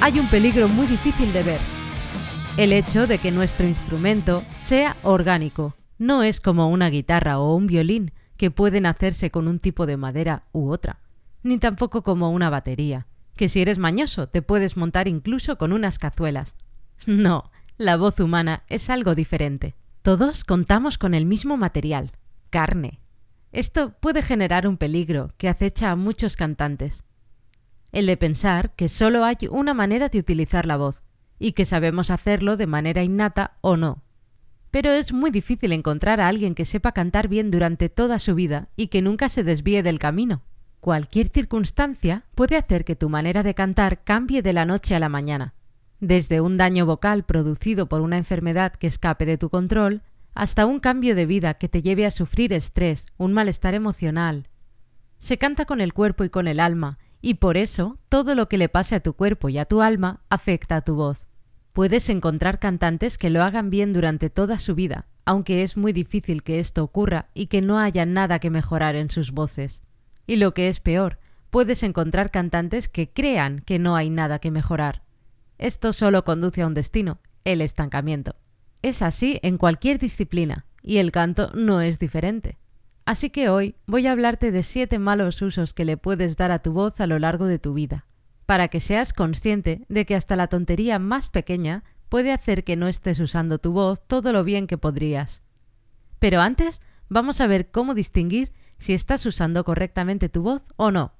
hay un peligro muy difícil de ver. El hecho de que nuestro instrumento sea orgánico. No es como una guitarra o un violín que pueden hacerse con un tipo de madera u otra. Ni tampoco como una batería, que si eres mañoso te puedes montar incluso con unas cazuelas. No, la voz humana es algo diferente. Todos contamos con el mismo material, carne. Esto puede generar un peligro que acecha a muchos cantantes el de pensar que solo hay una manera de utilizar la voz, y que sabemos hacerlo de manera innata o no. Pero es muy difícil encontrar a alguien que sepa cantar bien durante toda su vida y que nunca se desvíe del camino. Cualquier circunstancia puede hacer que tu manera de cantar cambie de la noche a la mañana. Desde un daño vocal producido por una enfermedad que escape de tu control, hasta un cambio de vida que te lleve a sufrir estrés, un malestar emocional. Se canta con el cuerpo y con el alma, y por eso todo lo que le pase a tu cuerpo y a tu alma afecta a tu voz. Puedes encontrar cantantes que lo hagan bien durante toda su vida, aunque es muy difícil que esto ocurra y que no haya nada que mejorar en sus voces. Y lo que es peor, puedes encontrar cantantes que crean que no hay nada que mejorar. Esto solo conduce a un destino, el estancamiento. Es así en cualquier disciplina, y el canto no es diferente. Así que hoy voy a hablarte de siete malos usos que le puedes dar a tu voz a lo largo de tu vida, para que seas consciente de que hasta la tontería más pequeña puede hacer que no estés usando tu voz todo lo bien que podrías. Pero antes vamos a ver cómo distinguir si estás usando correctamente tu voz o no.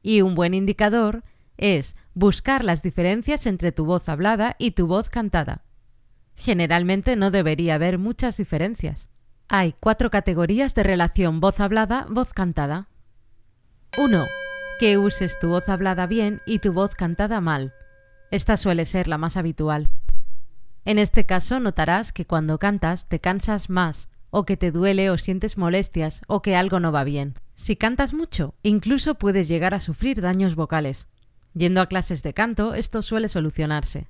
Y un buen indicador es buscar las diferencias entre tu voz hablada y tu voz cantada. Generalmente no debería haber muchas diferencias. Hay cuatro categorías de relación voz hablada, voz cantada. 1. Que uses tu voz hablada bien y tu voz cantada mal. Esta suele ser la más habitual. En este caso notarás que cuando cantas te cansas más, o que te duele o sientes molestias, o que algo no va bien. Si cantas mucho, incluso puedes llegar a sufrir daños vocales. Yendo a clases de canto, esto suele solucionarse.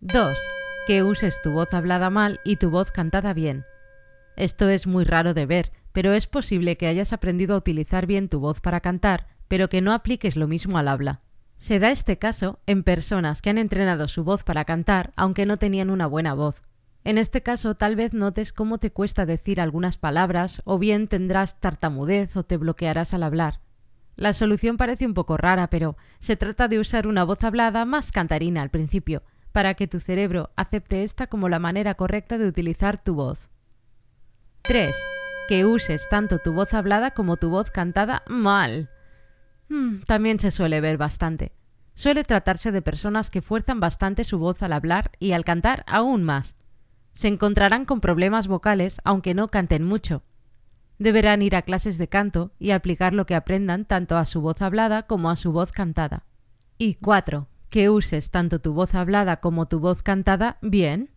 2. Que uses tu voz hablada mal y tu voz cantada bien. Esto es muy raro de ver, pero es posible que hayas aprendido a utilizar bien tu voz para cantar, pero que no apliques lo mismo al habla. Se da este caso en personas que han entrenado su voz para cantar aunque no tenían una buena voz. En este caso tal vez notes cómo te cuesta decir algunas palabras o bien tendrás tartamudez o te bloquearás al hablar. La solución parece un poco rara, pero se trata de usar una voz hablada más cantarina al principio, para que tu cerebro acepte esta como la manera correcta de utilizar tu voz. 3. Que uses tanto tu voz hablada como tu voz cantada mal. Hmm, también se suele ver bastante. Suele tratarse de personas que fuerzan bastante su voz al hablar y al cantar aún más. Se encontrarán con problemas vocales aunque no canten mucho. Deberán ir a clases de canto y aplicar lo que aprendan tanto a su voz hablada como a su voz cantada. Y 4. Que uses tanto tu voz hablada como tu voz cantada bien.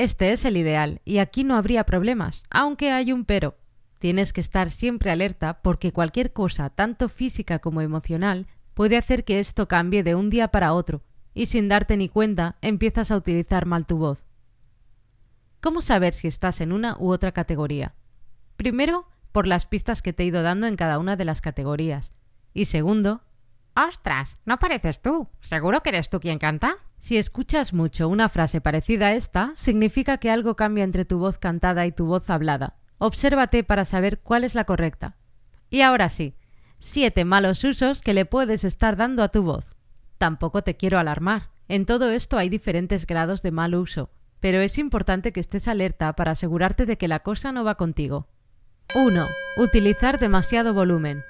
Este es el ideal, y aquí no habría problemas, aunque hay un pero. Tienes que estar siempre alerta porque cualquier cosa, tanto física como emocional, puede hacer que esto cambie de un día para otro, y sin darte ni cuenta empiezas a utilizar mal tu voz. ¿Cómo saber si estás en una u otra categoría? Primero, por las pistas que te he ido dando en cada una de las categorías. Y segundo, ¡Ostras! No pareces tú. ¿Seguro que eres tú quien canta? Si escuchas mucho una frase parecida a esta, significa que algo cambia entre tu voz cantada y tu voz hablada. Obsérvate para saber cuál es la correcta. Y ahora sí, siete malos usos que le puedes estar dando a tu voz. Tampoco te quiero alarmar. En todo esto hay diferentes grados de mal uso, pero es importante que estés alerta para asegurarte de que la cosa no va contigo. 1. Utilizar demasiado volumen.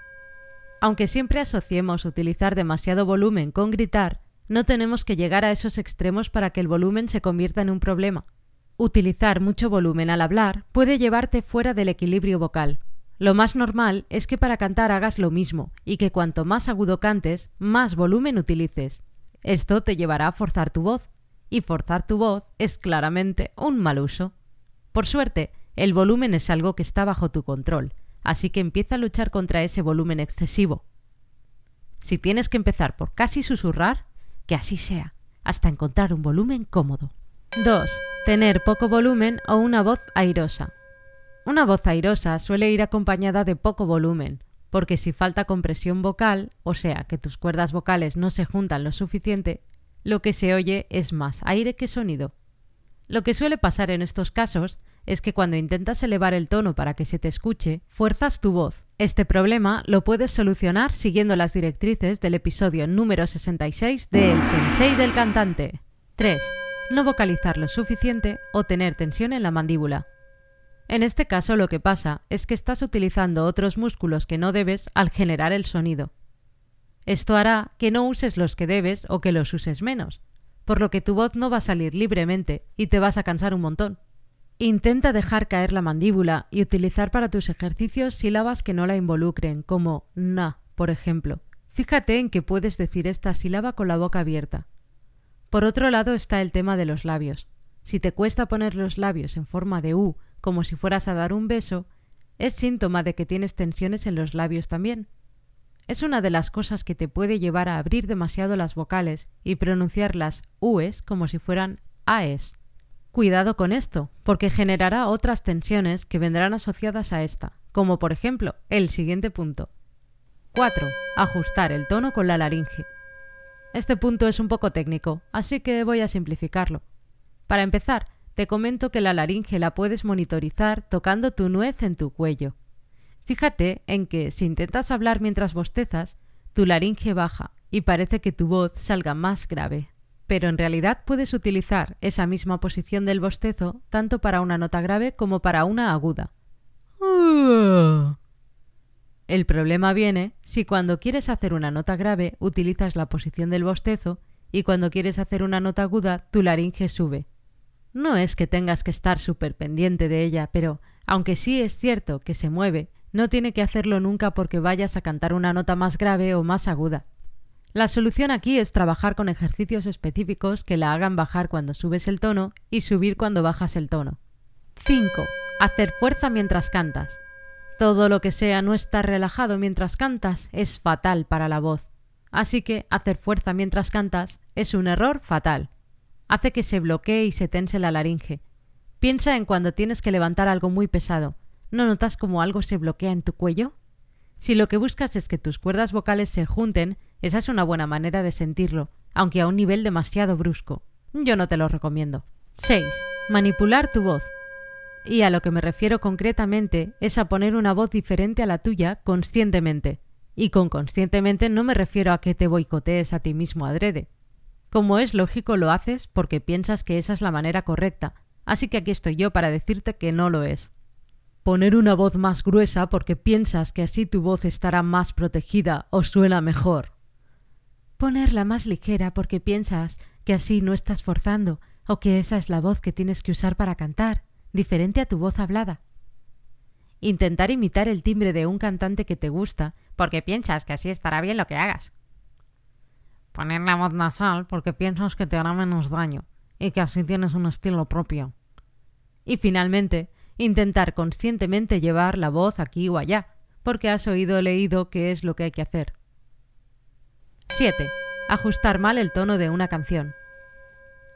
Aunque siempre asociemos utilizar demasiado volumen con gritar, no tenemos que llegar a esos extremos para que el volumen se convierta en un problema. Utilizar mucho volumen al hablar puede llevarte fuera del equilibrio vocal. Lo más normal es que para cantar hagas lo mismo y que cuanto más agudo cantes, más volumen utilices. Esto te llevará a forzar tu voz, y forzar tu voz es claramente un mal uso. Por suerte, el volumen es algo que está bajo tu control, así que empieza a luchar contra ese volumen excesivo. Si tienes que empezar por casi susurrar, que así sea, hasta encontrar un volumen cómodo. 2. Tener poco volumen o una voz airosa. Una voz airosa suele ir acompañada de poco volumen, porque si falta compresión vocal, o sea, que tus cuerdas vocales no se juntan lo suficiente, lo que se oye es más aire que sonido. Lo que suele pasar en estos casos es que cuando intentas elevar el tono para que se te escuche, fuerzas tu voz. Este problema lo puedes solucionar siguiendo las directrices del episodio número 66 de El Sensei del cantante. 3. No vocalizar lo suficiente o tener tensión en la mandíbula. En este caso lo que pasa es que estás utilizando otros músculos que no debes al generar el sonido. Esto hará que no uses los que debes o que los uses menos, por lo que tu voz no va a salir libremente y te vas a cansar un montón. Intenta dejar caer la mandíbula y utilizar para tus ejercicios sílabas que no la involucren, como na, por ejemplo. Fíjate en que puedes decir esta sílaba con la boca abierta. Por otro lado está el tema de los labios. Si te cuesta poner los labios en forma de U como si fueras a dar un beso, es síntoma de que tienes tensiones en los labios también. Es una de las cosas que te puede llevar a abrir demasiado las vocales y pronunciar las U's como si fueran A's. Cuidado con esto, porque generará otras tensiones que vendrán asociadas a esta, como por ejemplo el siguiente punto. 4. Ajustar el tono con la laringe. Este punto es un poco técnico, así que voy a simplificarlo. Para empezar, te comento que la laringe la puedes monitorizar tocando tu nuez en tu cuello. Fíjate en que si intentas hablar mientras bostezas, tu laringe baja y parece que tu voz salga más grave. Pero en realidad puedes utilizar esa misma posición del bostezo tanto para una nota grave como para una aguda. El problema viene si cuando quieres hacer una nota grave utilizas la posición del bostezo y cuando quieres hacer una nota aguda tu laringe sube. No es que tengas que estar súper pendiente de ella, pero, aunque sí es cierto que se mueve, no tiene que hacerlo nunca porque vayas a cantar una nota más grave o más aguda. La solución aquí es trabajar con ejercicios específicos que la hagan bajar cuando subes el tono y subir cuando bajas el tono. 5. Hacer fuerza mientras cantas. Todo lo que sea no estar relajado mientras cantas es fatal para la voz. Así que hacer fuerza mientras cantas es un error fatal hace que se bloquee y se tense la laringe. Piensa en cuando tienes que levantar algo muy pesado. ¿No notas como algo se bloquea en tu cuello? Si lo que buscas es que tus cuerdas vocales se junten, esa es una buena manera de sentirlo, aunque a un nivel demasiado brusco. Yo no te lo recomiendo. 6. Manipular tu voz. Y a lo que me refiero concretamente es a poner una voz diferente a la tuya conscientemente. Y con conscientemente no me refiero a que te boicotees a ti mismo adrede. Como es lógico, lo haces porque piensas que esa es la manera correcta, así que aquí estoy yo para decirte que no lo es. Poner una voz más gruesa porque piensas que así tu voz estará más protegida o suena mejor. Ponerla más ligera porque piensas que así no estás forzando o que esa es la voz que tienes que usar para cantar, diferente a tu voz hablada. Intentar imitar el timbre de un cantante que te gusta porque piensas que así estará bien lo que hagas poner la voz nasal porque piensas que te hará menos daño y que así tienes un estilo propio. Y finalmente, intentar conscientemente llevar la voz aquí o allá, porque has oído o leído qué es lo que hay que hacer. 7. Ajustar mal el tono de una canción.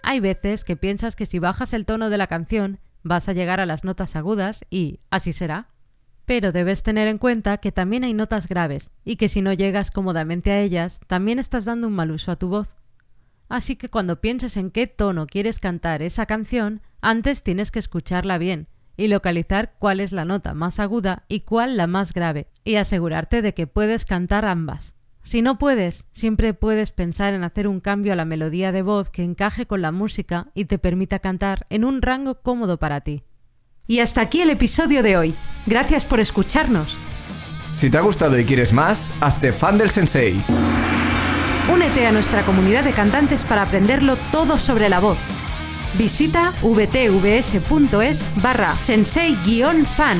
Hay veces que piensas que si bajas el tono de la canción vas a llegar a las notas agudas y así será. Pero debes tener en cuenta que también hay notas graves y que si no llegas cómodamente a ellas, también estás dando un mal uso a tu voz. Así que cuando pienses en qué tono quieres cantar esa canción, antes tienes que escucharla bien y localizar cuál es la nota más aguda y cuál la más grave, y asegurarte de que puedes cantar ambas. Si no puedes, siempre puedes pensar en hacer un cambio a la melodía de voz que encaje con la música y te permita cantar en un rango cómodo para ti. Y hasta aquí el episodio de hoy. Gracias por escucharnos. Si te ha gustado y quieres más, hazte fan del sensei. Únete a nuestra comunidad de cantantes para aprenderlo todo sobre la voz. Visita vtvs.es barra sensei-fan